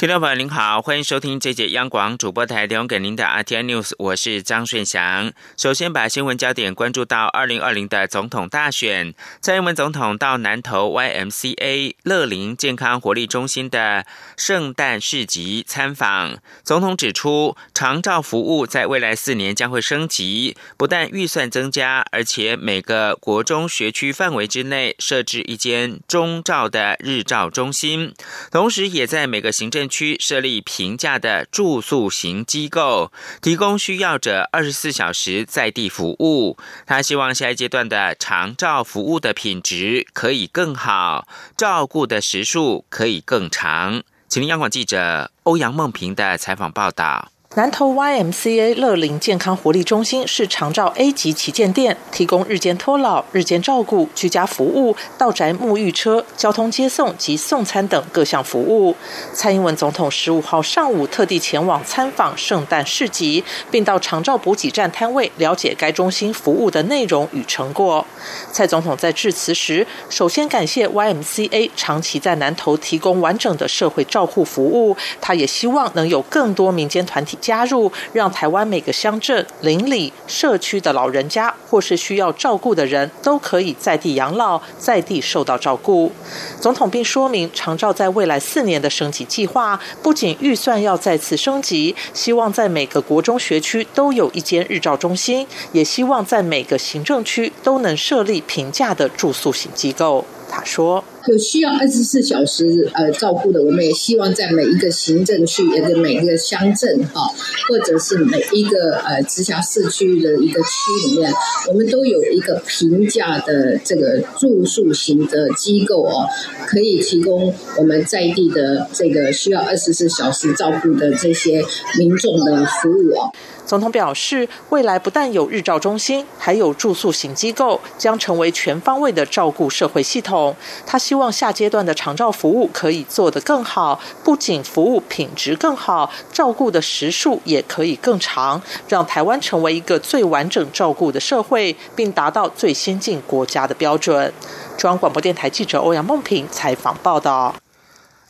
听众朋友您好，欢迎收听这节央广主播台提供给您的 RTI News，我是张顺祥。首先把新闻焦点关注到二零二零的总统大选，蔡英文总统到南投 YMCA 乐龄健康活力中心的圣诞市集参访。总统指出，长照服务在未来四年将会升级，不但预算增加，而且每个国中学区范围之内设置一间中照的日照中心，同时也在每个行政区设立平价的住宿型机构，提供需要者二十四小时在地服务。他希望下一阶段的长照服务的品质可以更好，照顾的时数可以更长。请央广记者欧阳梦平的采访报道。南投 YMCA 乐龄健康活力中心是长照 A 级旗舰店，提供日间托老、日间照顾、居家服务、到宅沐浴车、交通接送及送餐等各项服务。蔡英文总统十五号上午特地前往参访圣诞市集，并到长照补给站摊位了解该中心服务的内容与成果。蔡总统在致辞时，首先感谢 YMCA 长期在南投提供完整的社会照护服务，他也希望能有更多民间团体。加入，让台湾每个乡镇、邻里、社区的老人家或是需要照顾的人都可以在地养老，在地受到照顾。总统并说明，长照在未来四年的升级计划，不仅预算要再次升级，希望在每个国中学区都有一间日照中心，也希望在每个行政区都能设立平价的住宿型机构。他说。有需要二十四小时呃照顾的，我们也希望在每一个行政区，也个每一个乡镇哈，或者是每一个呃直辖市区的一个区里面，我们都有一个平价的这个住宿型的机构哦，可以提供我们在地的这个需要二十四小时照顾的这些民众的服务哦。总统表示，未来不但有日照中心，还有住宿型机构，将成为全方位的照顾社会系统。他希望下阶段的长照服务可以做得更好，不仅服务品质更好，照顾的时数也可以更长，让台湾成为一个最完整照顾的社会，并达到最先进国家的标准。中央广播电台记者欧阳梦平采访报道。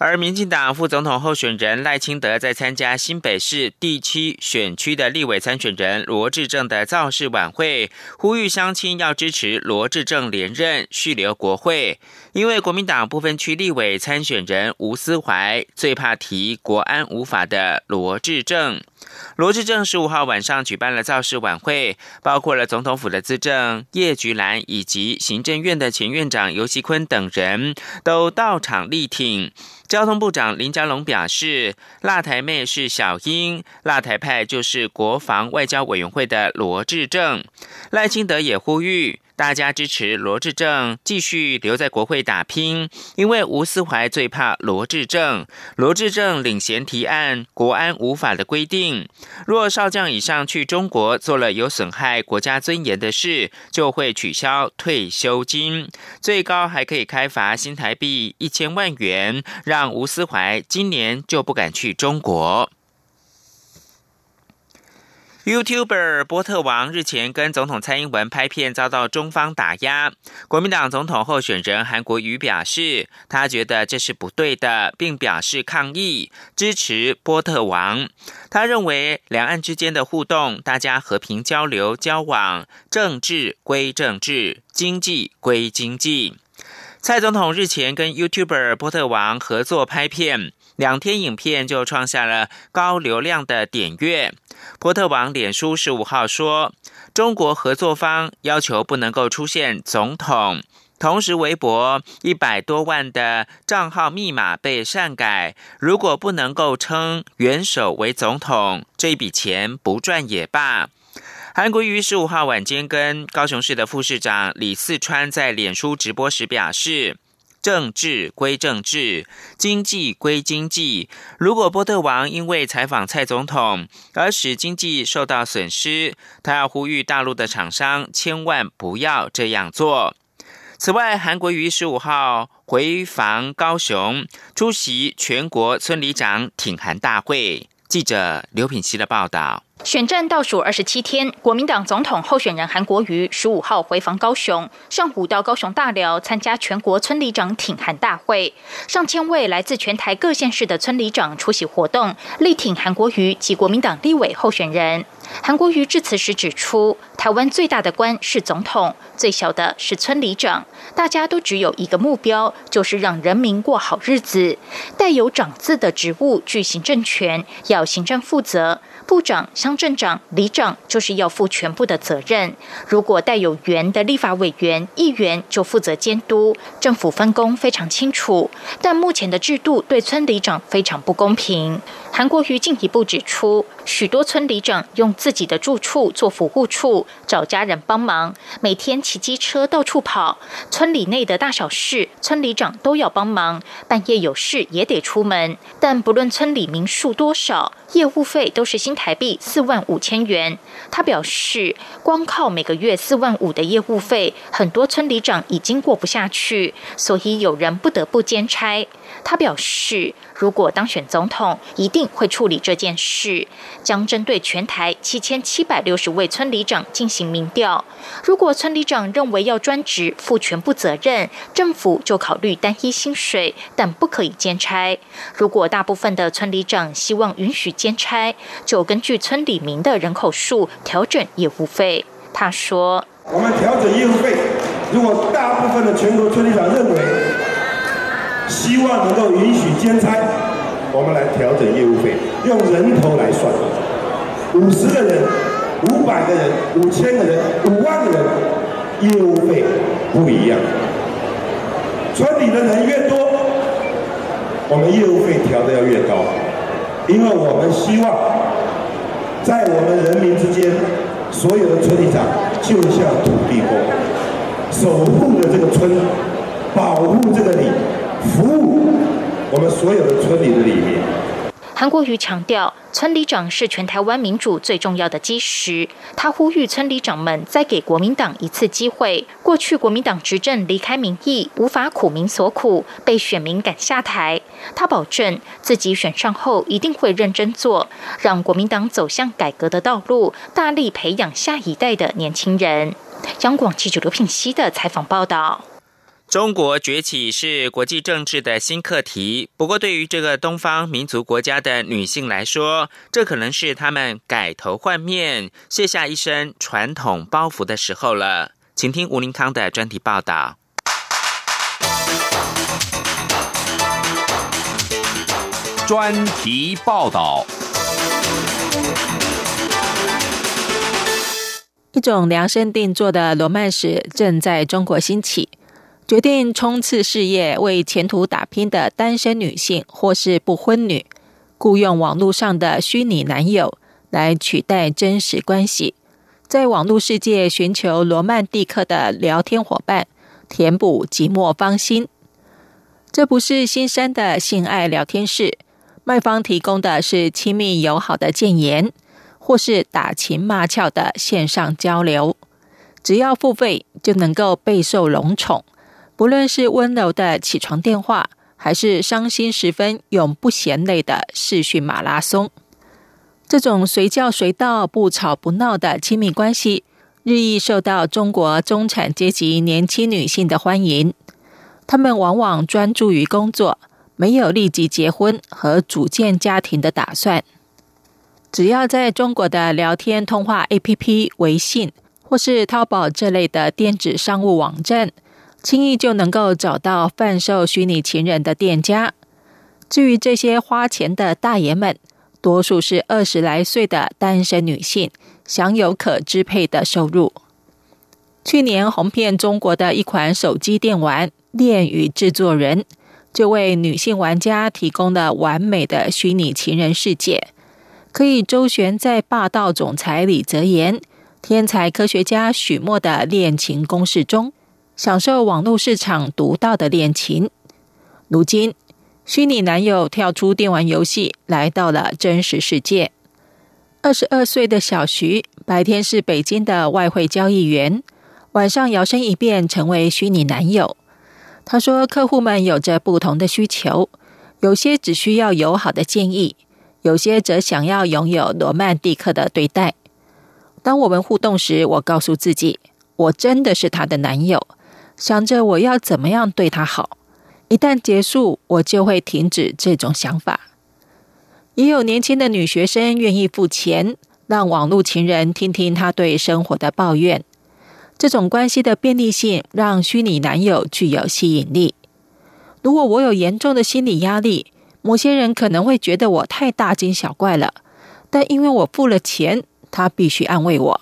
而民进党副总统候选人赖清德在参加新北市第七选区的立委参选人罗志正的造势晚会，呼吁乡亲要支持罗志正连任续留国会。因为国民党部分区立委参选人吴思怀最怕提国安无法的罗志正。罗志正十五号晚上举办了造势晚会，包括了总统府的资政叶菊兰以及行政院的前院长尤锡坤等人都到场力挺。交通部长林佳龙表示：“辣台妹是小英，辣台派就是国防外交委员会的罗志正。”赖清德也呼吁。大家支持罗志正继续留在国会打拼，因为吴思怀最怕罗志正。罗志正领衔提案国安无法的规定，若少将以上去中国做了有损害国家尊严的事，就会取消退休金，最高还可以开罚新台币一千万元，让吴思怀今年就不敢去中国。YouTuber 波特王日前跟总统蔡英文拍片，遭到中方打压。国民党总统候选人韩国瑜表示，他觉得这是不对的，并表示抗议，支持波特王。他认为，两岸之间的互动，大家和平交流交往，政治归政治，经济归经济。蔡总统日前跟 YouTuber 波特王合作拍片，两天影片就创下了高流量的点阅。波特网脸书十五号说，中国合作方要求不能够出现总统，同时微博一百多万的账号密码被擅改，如果不能够称元首为总统，这笔钱不赚也罢。韩国瑜十五号晚间跟高雄市的副市长李四川在脸书直播时表示。政治归政治，经济归经济。如果波特王因为采访蔡总统而使经济受到损失，他要呼吁大陆的厂商千万不要这样做。此外，韩国瑜十五号回访高雄，出席全国村里长挺韩大会。记者刘品希的报道。选战倒数二十七天，国民党总统候选人韩国瑜十五号回访高雄，上午到高雄大寮参加全国村里长挺韩大会，上千位来自全台各县市的村里长出席活动，力挺韩国瑜及国民党立委候选人。韩国瑜致辞时指出，台湾最大的官是总统，最小的是村里长，大家都只有一个目标，就是让人民过好日子。带有“长”字的职务具行政权，要行政负责。部长、乡镇长、里长就是要负全部的责任。如果带有“员”的立法委员、议员，就负责监督。政府分工非常清楚，但目前的制度对村里长非常不公平。韩国瑜进一步指出，许多村里长用自己的住处做服务处，找家人帮忙，每天骑机车到处跑。村里内的大小事，村里长都要帮忙，半夜有事也得出门。但不论村里民宿多少，业务费都是新台币四万五千元。他表示，光靠每个月四万五的业务费，很多村里长已经过不下去，所以有人不得不兼差。他表示，如果当选总统，一定会处理这件事，将针对全台七千七百六十位村里长进行民调。如果村里长认为要专职负全部责任，政府就考虑单一薪水，但不可以兼差。如果大部分的村里长希望允许兼差，就根据村里民的人口数调整业务费。他说：“我们调整业务费，如果大部分的全国村里长认为。”希望能够允许兼差，我们来调整业务费，用人头来算。五十个人、五百个人、五千个人、五万个人，业务费不一样。村里的人越多，我们业务费调的要越高，因为我们希望在我们人民之间，所有的村里长就像土地公，守护着这个村，保护这个里。服务我们所有的村里的里面。韩国瑜强调，村里长是全台湾民主最重要的基石。他呼吁村里长们再给国民党一次机会。过去国民党执政离开民意，无法苦民所苦，被选民赶下台。他保证自己选上后一定会认真做，让国民党走向改革的道路，大力培养下一代的年轻人。央广记者刘品熙的采访报道。中国崛起是国际政治的新课题，不过对于这个东方民族国家的女性来说，这可能是她们改头换面、卸下一身传统包袱的时候了。请听吴林康的专题报道。专题报道：一种量身定做的罗曼史正在中国兴起。决定冲刺事业、为前途打拼的单身女性或是不婚女，雇佣网络上的虚拟男友来取代真实关系，在网络世界寻求罗曼蒂克的聊天伙伴，填补寂寞芳心。这不是新山的性爱聊天室，卖方提供的是亲密友好的谏言，或是打情骂俏的线上交流，只要付费就能够备受荣宠。不论是温柔的起床电话，还是伤心时分永不嫌累的视讯马拉松，这种随叫随到、不吵不闹的亲密关系，日益受到中国中产阶级年轻女性的欢迎。她们往往专注于工作，没有立即结婚和组建家庭的打算。只要在中国的聊天通话 APP、微信或是淘宝这类的电子商务网站。轻易就能够找到贩售虚拟情人的店家。至于这些花钱的大爷们，多数是二十来岁的单身女性，享有可支配的收入。去年红遍中国的一款手机电玩《恋与制作人》，就为女性玩家提供了完美的虚拟情人世界，可以周旋在霸道总裁李泽言、天才科学家许墨的恋情攻势中。享受网络市场独到的恋情。如今，虚拟男友跳出电玩游戏，来到了真实世界。二十二岁的小徐，白天是北京的外汇交易员，晚上摇身一变成为虚拟男友。他说，客户们有着不同的需求，有些只需要友好的建议，有些则想要拥有罗曼蒂克的对待。当我们互动时，我告诉自己，我真的是他的男友，想着我要怎么样对他好。一旦结束，我就会停止这种想法。也有年轻的女学生愿意付钱，让网络情人听听她对生活的抱怨。这种关系的便利性让虚拟男友具有吸引力。如果我有严重的心理压力，某些人可能会觉得我太大惊小怪了。但因为我付了钱，他必须安慰我。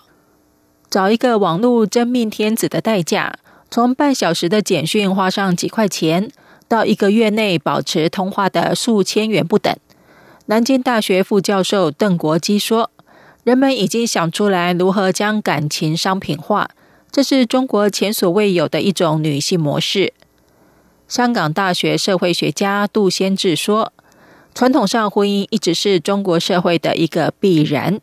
找一个网络真命天子的代价，从半小时的简讯花上几块钱，到一个月内保持通话的数千元不等。南京大学副教授邓国基说：“人们已经想出来如何将感情商品化。”这是中国前所未有的一种女性模式。香港大学社会学家杜先志说：“传统上，婚姻一直是中国社会的一个必然。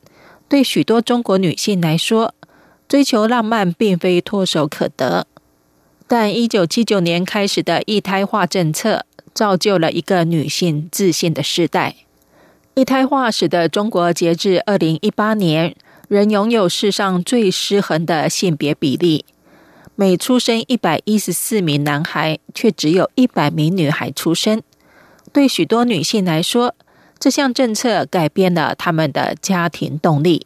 对许多中国女性来说，追求浪漫并非唾手可得。但一九七九年开始的一胎化政策，造就了一个女性自信的时代。一胎化使得中国截至二零一八年。”仍拥有世上最失衡的性别比例，每出生一百一十四名男孩，却只有一百名女孩出生。对许多女性来说，这项政策改变了他们的家庭动力。《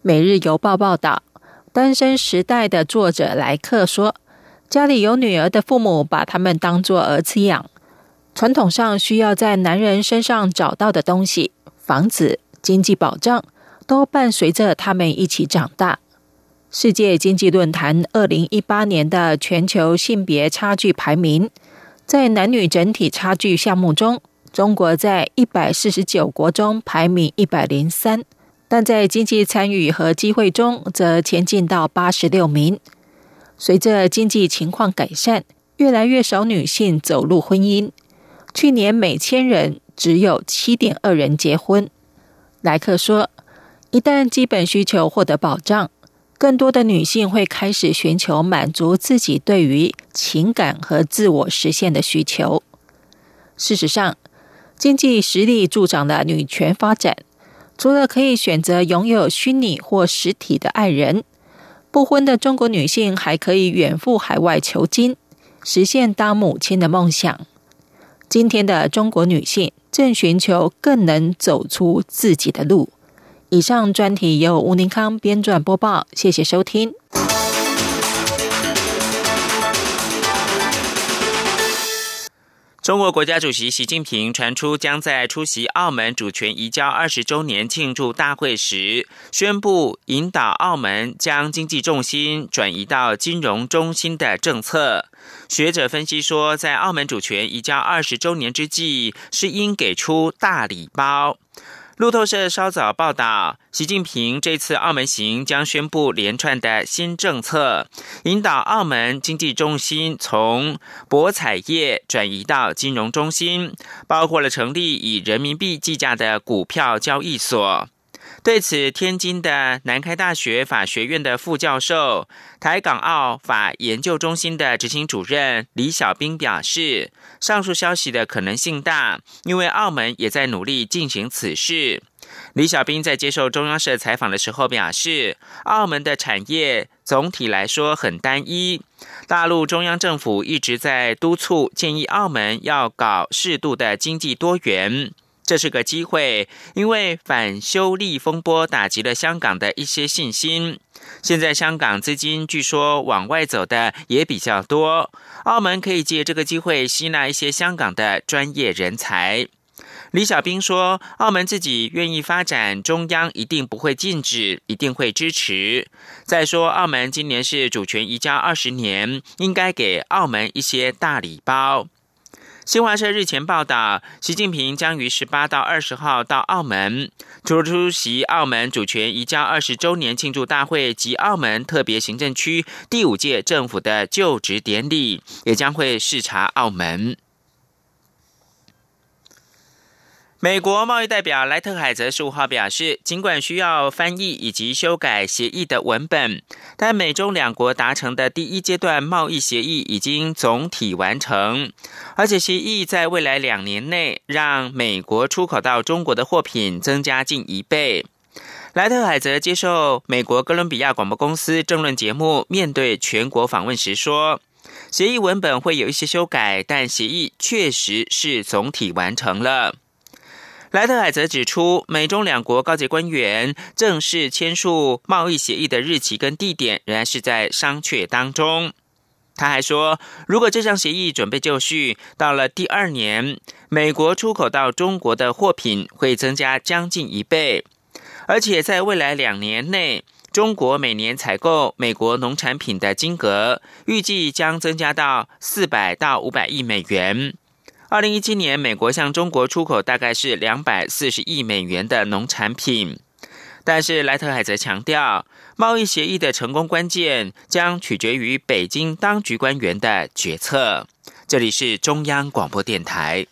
每日邮报》报道，《单身时代》的作者莱克说：“家里有女儿的父母把他们当作儿子养。传统上需要在男人身上找到的东西，房子、经济保障。”都伴随着他们一起长大。世界经济论坛二零一八年的全球性别差距排名，在男女整体差距项目中，中国在一百四十九国中排名一百零三，但在经济参与和机会中则前进到八十六名。随着经济情况改善，越来越少女性走入婚姻。去年每千人只有七点二人结婚。莱克说。一旦基本需求获得保障，更多的女性会开始寻求满足自己对于情感和自我实现的需求。事实上，经济实力助长了女权发展。除了可以选择拥有虚拟或实体的爱人，不婚的中国女性还可以远赴海外求经，实现当母亲的梦想。今天的中国女性正寻求更能走出自己的路。以上专题由吴宁康编撰播报，谢谢收听。中国国家主席习近平传出将在出席澳门主权移交二十周年庆祝大会时，宣布引导澳门将经济重心转移到金融中心的政策。学者分析说，在澳门主权移交二十周年之际，是应给出大礼包。路透社稍早报道，习近平这次澳门行将宣布连串的新政策，引导澳门经济中心从博彩业转移到金融中心，包括了成立以人民币计价的股票交易所。对此，天津的南开大学法学院的副教授、台港澳法研究中心的执行主任李小兵表示，上述消息的可能性大，因为澳门也在努力进行此事。李小兵在接受中央社采访的时候表示，澳门的产业总体来说很单一，大陆中央政府一直在督促建议澳门要搞适度的经济多元。这是个机会，因为反修例风波打击了香港的一些信心。现在香港资金据说往外走的也比较多，澳门可以借这个机会吸纳一些香港的专业人才。李小兵说：“澳门自己愿意发展，中央一定不会禁止，一定会支持。再说，澳门今年是主权移交二十年，应该给澳门一些大礼包。”新华社日前报道，习近平将于十八到二十号到澳门，除了出席澳门主权移交二十周年庆祝大会及澳门特别行政区第五届政府的就职典礼，也将会视察澳门。美国贸易代表莱特海泽十五号表示，尽管需要翻译以及修改协议的文本，但美中两国达成的第一阶段贸易协议已经总体完成，而且协议在未来两年内让美国出口到中国的货品增加近一倍。莱特海泽接受美国哥伦比亚广播公司政论节目，面对全国访问时说。协议文本会有一些修改，但协议确实是总体完成了。莱特海则指出，美中两国高级官员正式签署贸易协议的日期跟地点仍然是在商榷当中。他还说，如果这项协议准备就绪，到了第二年，美国出口到中国的货品会增加将近一倍，而且在未来两年内。中国每年采购美国农产品的金额预计将增加到四百到五百亿美元。二零一七年，美国向中国出口大概是两百四十亿美元的农产品。但是莱特海则强调，贸易协议的成功关键将取决于北京当局官员的决策。这里是中央广播电台。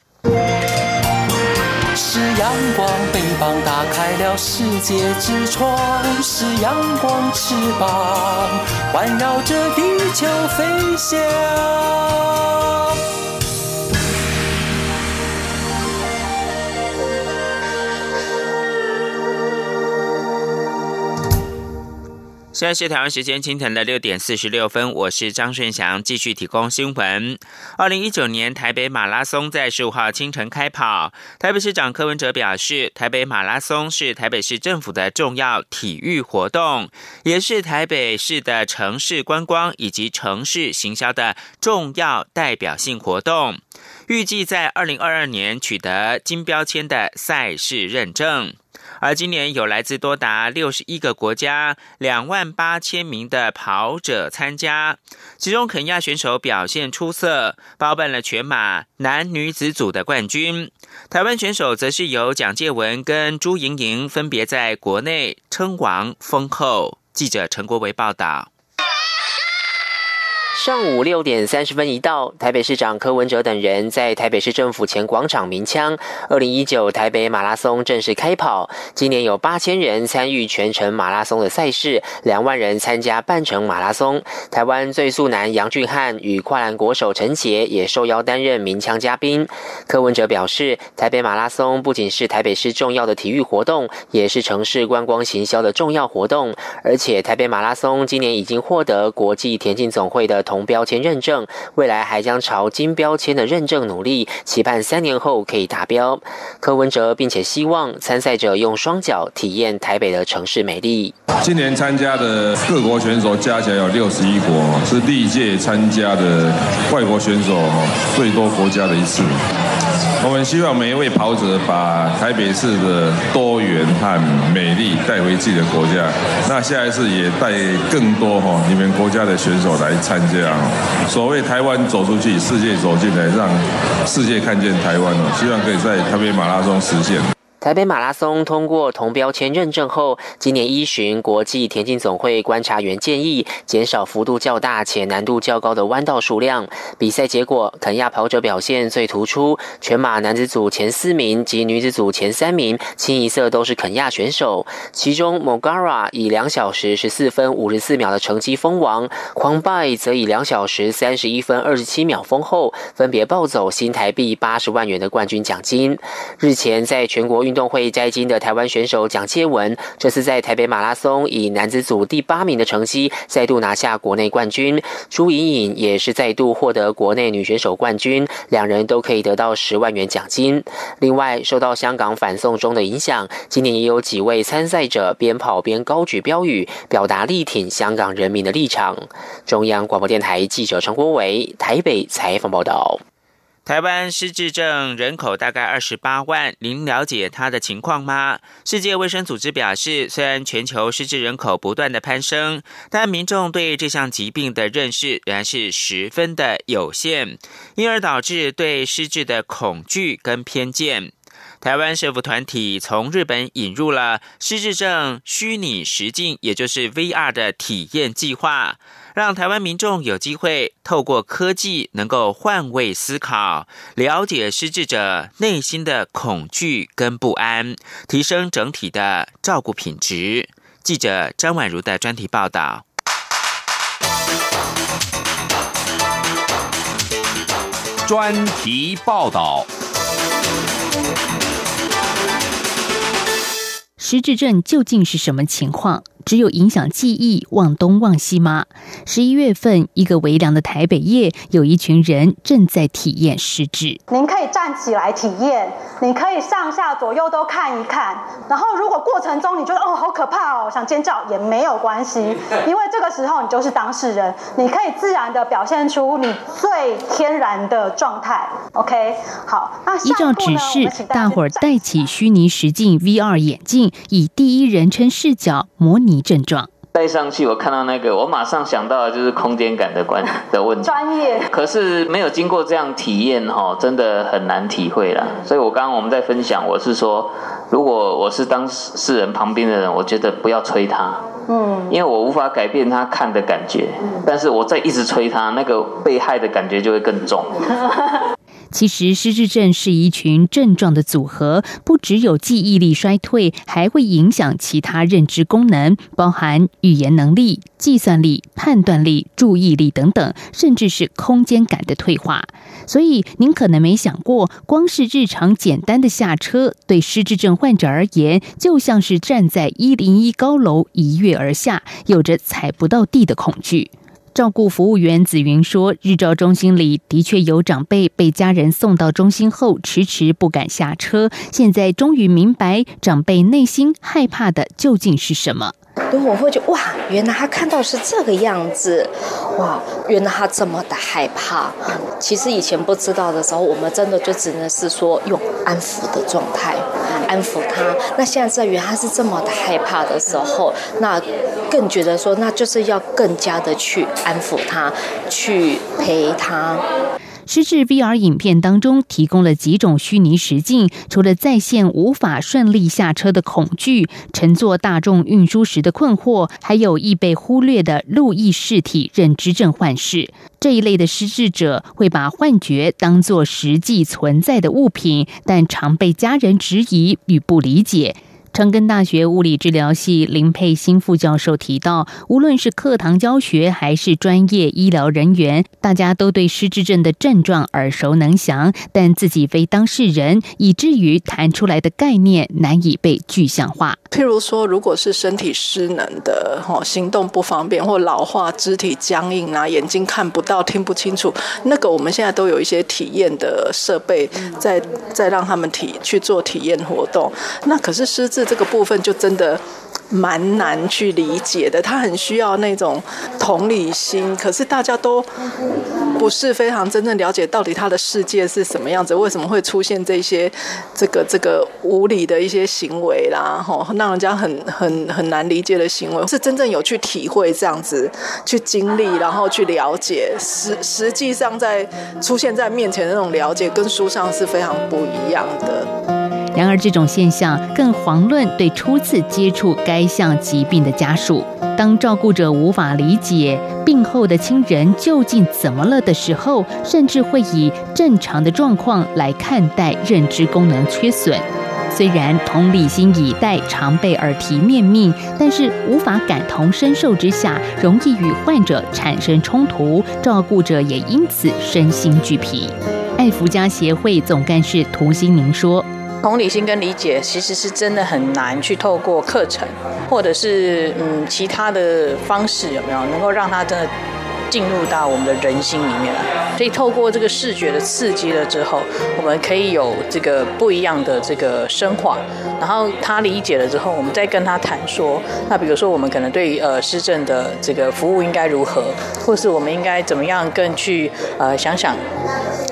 是阳光，翅膀打开了世界之窗；是阳光，翅膀环绕着地球飞翔。现在是台湾时间清晨的六点四十六分，我是张顺祥，继续提供新闻。二零一九年台北马拉松在十五号清晨开跑，台北市长柯文哲表示，台北马拉松是台北市政府的重要体育活动，也是台北市的城市观光以及城市行销的重要代表性活动，预计在二零二二年取得金标签的赛事认证。而今年有来自多达六十一个国家、两万八千名的跑者参加，其中肯亚选手表现出色，包办了全马男女子组的冠军。台湾选手则是由蒋介文跟朱莹莹分别在国内称王封后。记者陈国维报道。上午六点三十分一到，台北市长柯文哲等人在台北市政府前广场鸣枪。二零一九台北马拉松正式开跑，今年有八千人参与全程马拉松的赛事，两万人参加半程马拉松。台湾最速男杨俊汉与跨栏国手陈杰也受邀担任鸣枪嘉宾。柯文哲表示，台北马拉松不仅是台北市重要的体育活动，也是城市观光行销的重要活动。而且，台北马拉松今年已经获得国际田径总会的同。标签认证，未来还将朝金标签的认证努力，期盼三年后可以达标。柯文哲并且希望参赛者用双脚体验台北的城市美丽。今年参加的各国选手加起来有六十一国，是历届参加的外国选手最多国家的一次。我们希望每一位跑者把台北市的多元和美丽带回自己的国家。那下一次也带更多哈你们国家的选手来参加。所谓台湾走出去，世界走进来，让世界看见台湾哦。希望可以在台北马拉松实现。台北马拉松通过铜标签认证后，今年依循国际田径总会观察员建议，减少幅度较大且难度较高的弯道数量。比赛结果，肯亚跑者表现最突出，全马男子组前四名及女子组前三名清一色都是肯亚选手。其中，Mogara 以两小时十四分五十四秒的成绩封王，狂拜则以两小时三十一分二十七秒封后，分别抱走新台币八十万元的冠军奖金。日前，在全国运运动会摘金的台湾选手蒋切文，这次在台北马拉松以男子组第八名的成绩再度拿下国内冠军。朱颖颖也是再度获得国内女选手冠军，两人都可以得到十万元奖金。另外，受到香港反送中的影响，今年也有几位参赛者边跑边高举标语，表达力挺香港人民的立场。中央广播电台记者陈国伟台北采访报道。台湾失智症人口大概二十八万，您了解它的情况吗？世界卫生组织表示，虽然全球失智人口不断的攀升，但民众对这项疾病的认识仍然是十分的有限，因而导致对失智的恐惧跟偏见。台湾社福团体从日本引入了失智症虚拟实境，也就是 VR 的体验计划，让台湾民众有机会透过科技能够换位思考，了解失智者内心的恐惧跟不安，提升整体的照顾品质。记者张婉如的专题报道。专题报道。失智症究竟是什么情况？只有影响记忆、忘东忘西吗？十一月份，一个微凉的台北夜，有一群人正在体验失智。您可以站起来体验，你可以上下左右都看一看。然后，如果过程中你觉得哦好可怕哦，想尖叫也没有关系，因为这个时候你就是当事人，你可以自然的表现出你最天然的状态。OK，好，那依照指示，大伙儿戴起虚拟实境 VR 眼镜，以第一人称视角模拟。症状戴上去，我看到那个，我马上想到的就是空间感的关的问题。专业，可是没有经过这样体验哈，真的很难体会啦。所以我刚刚我们在分享，我是说，如果我是当事人旁边的人，我觉得不要催他，嗯，因为我无法改变他看的感觉，但是我再一直催他，那个被害的感觉就会更重。其实失智症是一群症状的组合，不只有记忆力衰退，还会影响其他认知功能，包含语言能力、计算力、判断力、注意力等等，甚至是空间感的退化。所以您可能没想过，光是日常简单的下车，对失智症患者而言，就像是站在一零一高楼一跃而下，有着踩不到地的恐惧。照顾服务员紫云说：“日照中心里的确有长辈被家人送到中心后，迟迟不敢下车。现在终于明白，长辈内心害怕的究竟是什么。”对，我会觉哇，原来他看到是这个样子，哇，原来他这么的害怕。其实以前不知道的时候，我们真的就只能是说用安抚的状态安抚他。那现在在原来他是这么的害怕的时候，那更觉得说，那就是要更加的去安抚他，去陪他。失智 VR 影片当中提供了几种虚拟实境，除了在线无法顺利下车的恐惧、乘坐大众运输时的困惑，还有易被忽略的路易视体认知症患视。这一类的失智者会把幻觉当作实际存在的物品，但常被家人质疑与不理解。长根大学物理治疗系林佩欣副教授提到，无论是课堂教学还是专业医疗人员，大家都对失智症的症状耳熟能详，但自己非当事人，以至于谈出来的概念难以被具象化。譬如说，如果是身体失能的，哈，行动不方便或老化、肢体僵硬啊，眼睛看不到、听不清楚，那个我们现在都有一些体验的设备，在在让他们体去做体验活动。那可是失智。这个部分就真的蛮难去理解的，他很需要那种同理心，可是大家都不是非常真正了解到底他的世界是什么样子，为什么会出现这些这个这个无理的一些行为啦，吼，让人家很很很难理解的行为，是真正有去体会这样子去经历，然后去了解，实实际上在出现在面前的那种了解，跟书上是非常不一样的。然而，这种现象更遑论对初次接触该项疾病的家属。当照顾者无法理解病后的亲人究竟怎么了的时候，甚至会以正常的状况来看待认知功能缺损。虽然同理心以待常被耳提面命，但是无法感同身受之下，容易与患者产生冲突，照顾者也因此身心俱疲。爱福家协会总干事涂心宁说。同理心跟理解其实是真的很难去透过课程，或者是嗯其他的方式有没有能够让他真的进入到我们的人心里面来？所以透过这个视觉的刺激了之后，我们可以有这个不一样的这个深化。然后他理解了之后，我们再跟他谈说，那比如说我们可能对呃施政的这个服务应该如何，或是我们应该怎么样更去呃想想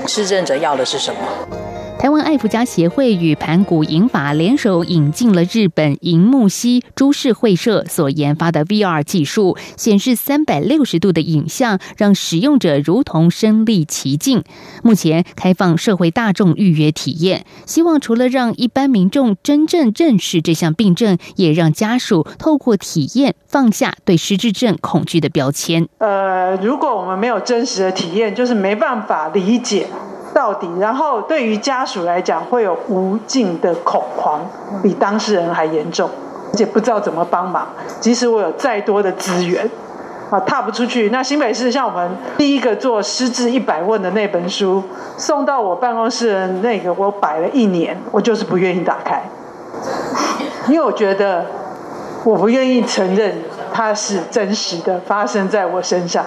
施政者要的是什么。台湾爱福家协会与盘古银法联手引进了日本银木西株式会社所研发的 VR 技术，显示三百六十度的影像，让使用者如同身历其境。目前开放社会大众预约体验，希望除了让一般民众真正认识这项病症，也让家属透过体验放下对失智症恐惧的标签。呃，如果我们没有真实的体验，就是没办法理解。到底，然后对于家属来讲，会有无尽的恐慌，比当事人还严重，而且不知道怎么帮忙。即使我有再多的资源，啊，踏不出去。那新北市像我们第一个做失智一百问的那本书，送到我办公室的那个，我摆了一年，我就是不愿意打开，因为我觉得我不愿意承认它是真实的发生在我身上。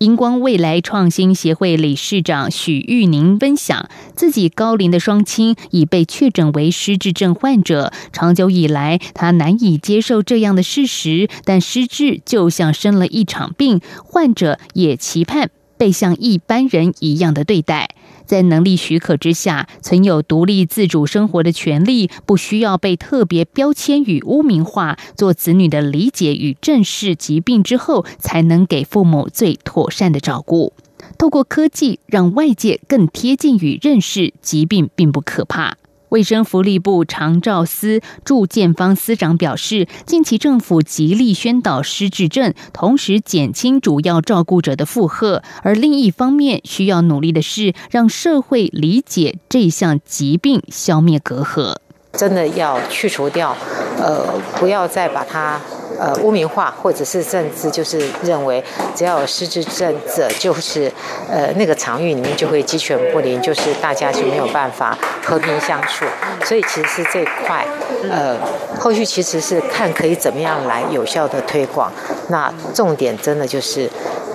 荧光未来创新协会理事长许玉宁分享，自己高龄的双亲已被确诊为失智症患者，长久以来他难以接受这样的事实，但失智就像生了一场病，患者也期盼被像一般人一样的对待。在能力许可之下，存有独立自主生活的权利，不需要被特别标签与污名化。做子女的理解与正视疾病之后，才能给父母最妥善的照顾。透过科技，让外界更贴近与认识疾病并不可怕。卫生福利部长照司祝建方司长表示，近期政府极力宣导失智症，同时减轻主要照顾者的负荷。而另一方面，需要努力的是让社会理解这项疾病，消灭隔阂。真的要去除掉，呃，不要再把它。呃，污名化，或者是甚至就是认为，只要有失智症者，就是呃那个场域里面就会鸡犬不宁，就是大家就没有办法和平相处。所以其实是这块，呃，后续其实是看可以怎么样来有效的推广。那重点真的就是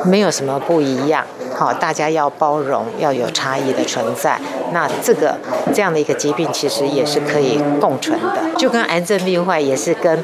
没有什么不一样。好，大家要包容，要有差异的存在。那这个这样的一个疾病，其实也是可以共存的，就跟癌症病患也是跟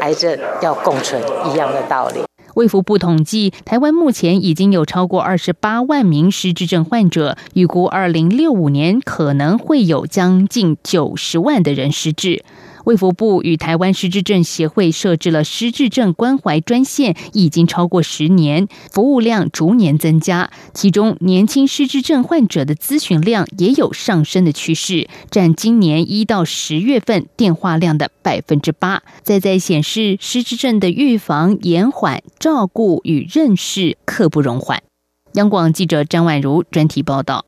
癌症要共存一样的道理。卫福部统计，台湾目前已经有超过二十八万名失智症患者，预估二零六五年可能会有将近九十万的人失智。卫福部与台湾失智症协会设置了失智症关怀专线，已经超过十年，服务量逐年增加。其中，年轻失智症患者的咨询量也有上升的趋势，占今年一到十月份电话量的百分之八。再在显示，失智症的预防、延缓、照顾与认识刻不容缓。央广记者张婉如专题报道。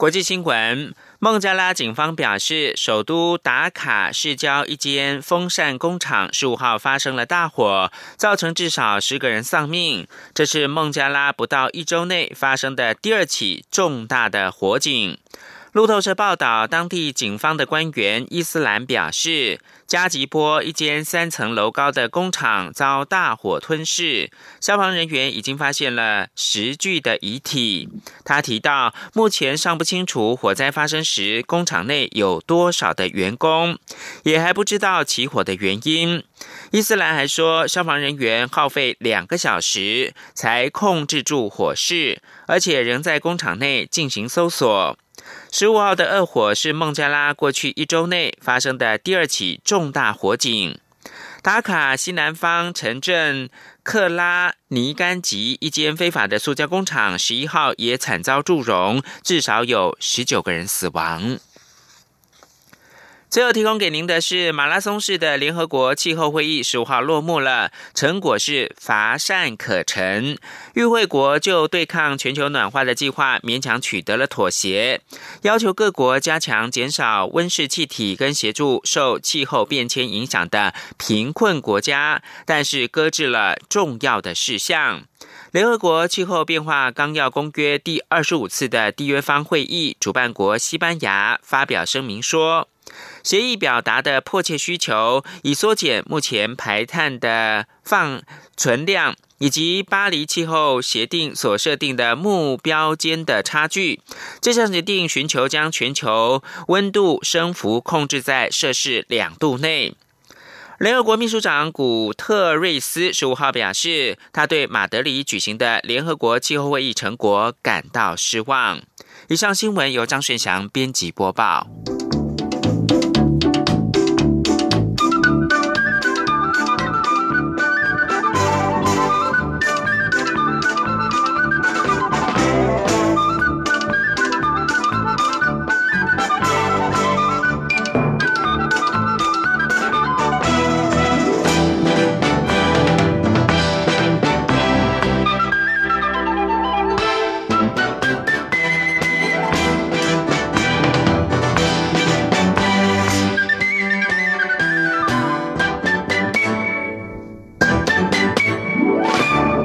国际新闻：孟加拉警方表示，首都达卡市郊一间风扇工厂十五号发生了大火，造成至少十个人丧命。这是孟加拉不到一周内发生的第二起重大的火警。路透社报道，当地警方的官员伊斯兰表示，加吉波一间三层楼高的工厂遭大火吞噬，消防人员已经发现了十具的遗体。他提到，目前尚不清楚火灾发生时工厂内有多少的员工，也还不知道起火的原因。伊斯兰还说，消防人员耗费两个小时才控制住火势，而且仍在工厂内进行搜索。十五号的恶火是孟加拉过去一周内发生的第二起重大火警。达卡西南方城镇克拉尼甘吉一间非法的塑胶工厂，十一号也惨遭祝融，至少有十九个人死亡。最后提供给您的是马拉松式的联合国气候会议，十五号落幕了，成果是乏善可陈。与会国就对抗全球暖化的计划勉强取得了妥协，要求各国加强减少温室气体跟协助受气候变迁影响的贫困国家，但是搁置了重要的事项。联合国气候变化纲要公约第二十五次的缔约方会议主办国西班牙发表声明说。协议表达的迫切需求，以缩减目前排碳的放存量，以及巴黎气候协定所设定的目标间的差距。这项决定寻求将全球温度升幅控制在摄氏两度内。联合国秘书长古特瑞斯十五号表示，他对马德里举行的联合国气候会议成果感到失望。以上新闻由张顺祥编辑播报。